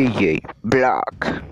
DJ Block.